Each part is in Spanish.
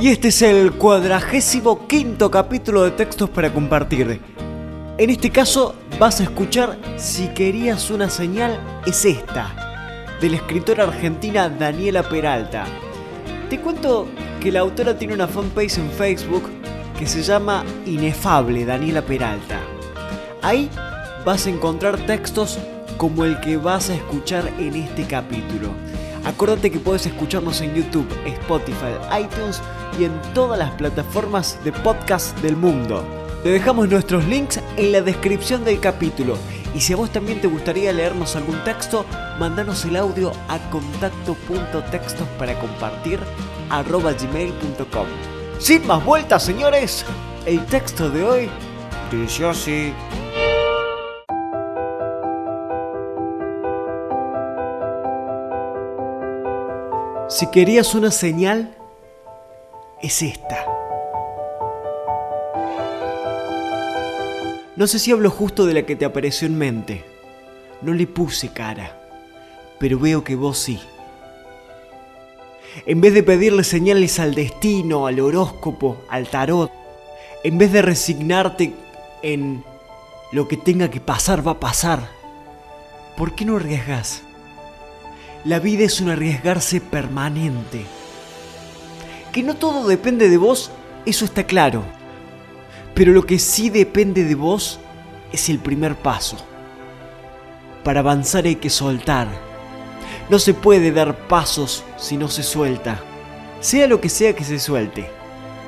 Y este es el cuadragésimo quinto capítulo de textos para compartir. En este caso vas a escuchar Si querías una señal es esta, de la escritora argentina Daniela Peralta. Te cuento que la autora tiene una fanpage en Facebook que se llama Inefable Daniela Peralta. Ahí vas a encontrar textos como el que vas a escuchar en este capítulo. Acuérdate que puedes escucharnos en YouTube, Spotify, iTunes y en todas las plataformas de podcast del mundo. Te dejamos nuestros links en la descripción del capítulo. Y si a vos también te gustaría leernos algún texto, mandanos el audio a contacto.textos para compartir gmail.com. Sin más vueltas, señores, el texto de hoy dice. Si querías una señal, es esta. No sé si hablo justo de la que te apareció en mente. No le puse cara, pero veo que vos sí. En vez de pedirle señales al destino, al horóscopo, al tarot, en vez de resignarte en lo que tenga que pasar va a pasar, ¿por qué no arriesgas? La vida es un arriesgarse permanente. Que no todo depende de vos, eso está claro. Pero lo que sí depende de vos es el primer paso. Para avanzar hay que soltar. No se puede dar pasos si no se suelta. Sea lo que sea que se suelte.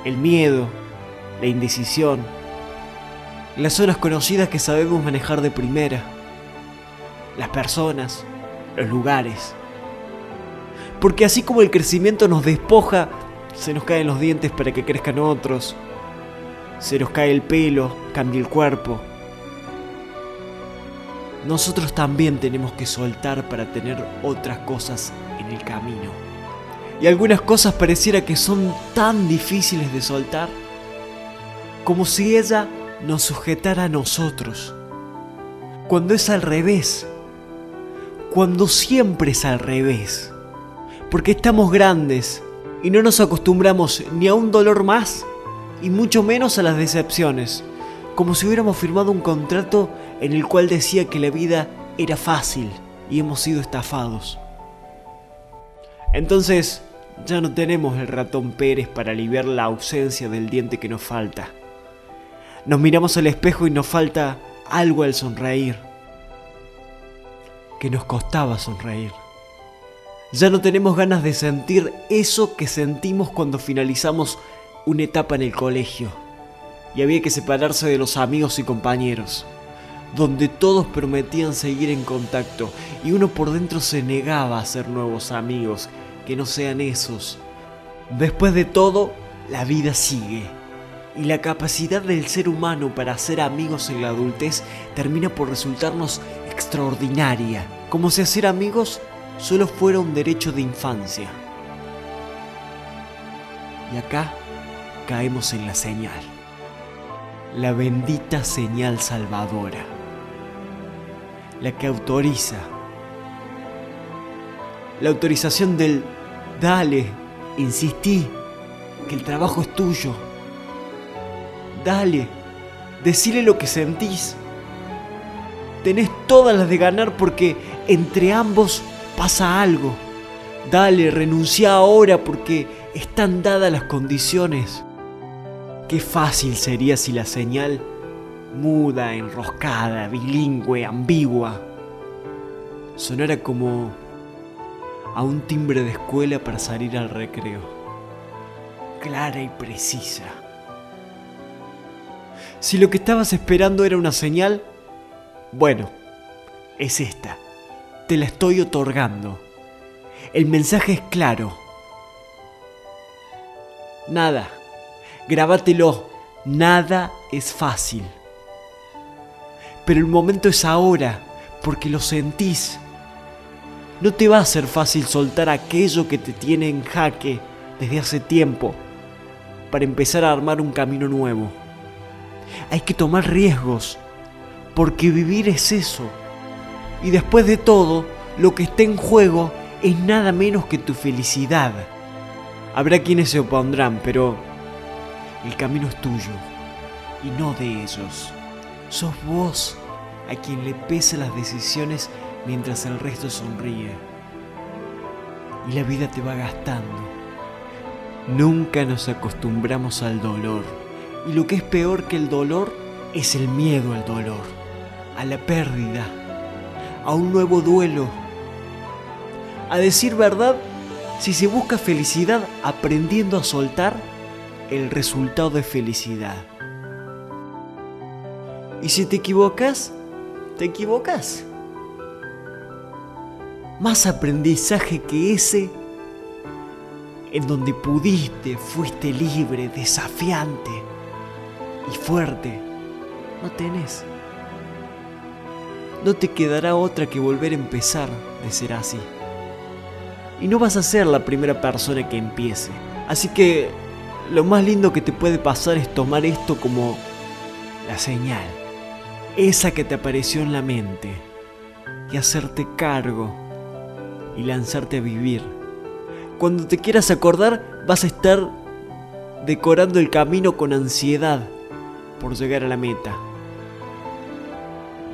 El miedo, la indecisión, las zonas conocidas que sabemos manejar de primera, las personas, los lugares. Porque así como el crecimiento nos despoja, se nos caen los dientes para que crezcan otros. Se nos cae el pelo, cambia el cuerpo. Nosotros también tenemos que soltar para tener otras cosas en el camino. Y algunas cosas pareciera que son tan difíciles de soltar, como si ella nos sujetara a nosotros. Cuando es al revés, cuando siempre es al revés porque estamos grandes y no nos acostumbramos ni a un dolor más y mucho menos a las decepciones, como si hubiéramos firmado un contrato en el cual decía que la vida era fácil y hemos sido estafados. Entonces, ya no tenemos el ratón Pérez para aliviar la ausencia del diente que nos falta. Nos miramos al espejo y nos falta algo al sonreír, que nos costaba sonreír. Ya no tenemos ganas de sentir eso que sentimos cuando finalizamos una etapa en el colegio. Y había que separarse de los amigos y compañeros, donde todos prometían seguir en contacto y uno por dentro se negaba a hacer nuevos amigos, que no sean esos. Después de todo, la vida sigue. Y la capacidad del ser humano para hacer amigos en la adultez termina por resultarnos extraordinaria. Como si hacer amigos solo fuera un derecho de infancia. Y acá caemos en la señal, la bendita señal salvadora, la que autoriza, la autorización del dale, insistí, que el trabajo es tuyo, dale, decile lo que sentís. Tenés todas las de ganar porque entre ambos pasa algo. Dale, renuncia ahora porque están dadas las condiciones. Qué fácil sería si la señal, muda, enroscada, bilingüe, ambigua, sonara como a un timbre de escuela para salir al recreo. Clara y precisa. Si lo que estabas esperando era una señal, bueno, es esta te la estoy otorgando. El mensaje es claro. Nada, grábatelo, nada es fácil. Pero el momento es ahora, porque lo sentís. No te va a ser fácil soltar aquello que te tiene en jaque desde hace tiempo para empezar a armar un camino nuevo. Hay que tomar riesgos, porque vivir es eso y después de todo, lo que está en juego es nada menos que tu felicidad. Habrá quienes se opondrán, pero el camino es tuyo y no de ellos. Sos vos a quien le pesan las decisiones mientras el resto sonríe. Y la vida te va gastando. Nunca nos acostumbramos al dolor. Y lo que es peor que el dolor es el miedo al dolor, a la pérdida, a un nuevo duelo. A decir verdad, si se busca felicidad aprendiendo a soltar, el resultado de felicidad. Y si te equivocas, te equivocas. Más aprendizaje que ese en donde pudiste, fuiste libre, desafiante y fuerte, no tenés. No te quedará otra que volver a empezar de ser así. Y no vas a ser la primera persona que empiece. Así que lo más lindo que te puede pasar es tomar esto como la señal. Esa que te apareció en la mente. Y hacerte cargo. Y lanzarte a vivir. Cuando te quieras acordar vas a estar decorando el camino con ansiedad por llegar a la meta.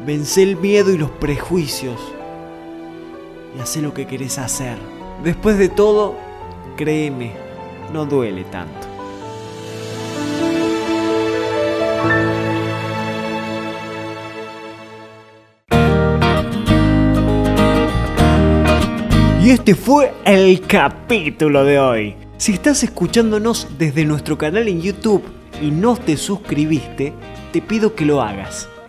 Vence el miedo y los prejuicios. Y haz lo que querés hacer. Después de todo, créeme, no duele tanto. Y este fue el capítulo de hoy. Si estás escuchándonos desde nuestro canal en YouTube y no te suscribiste, te pido que lo hagas.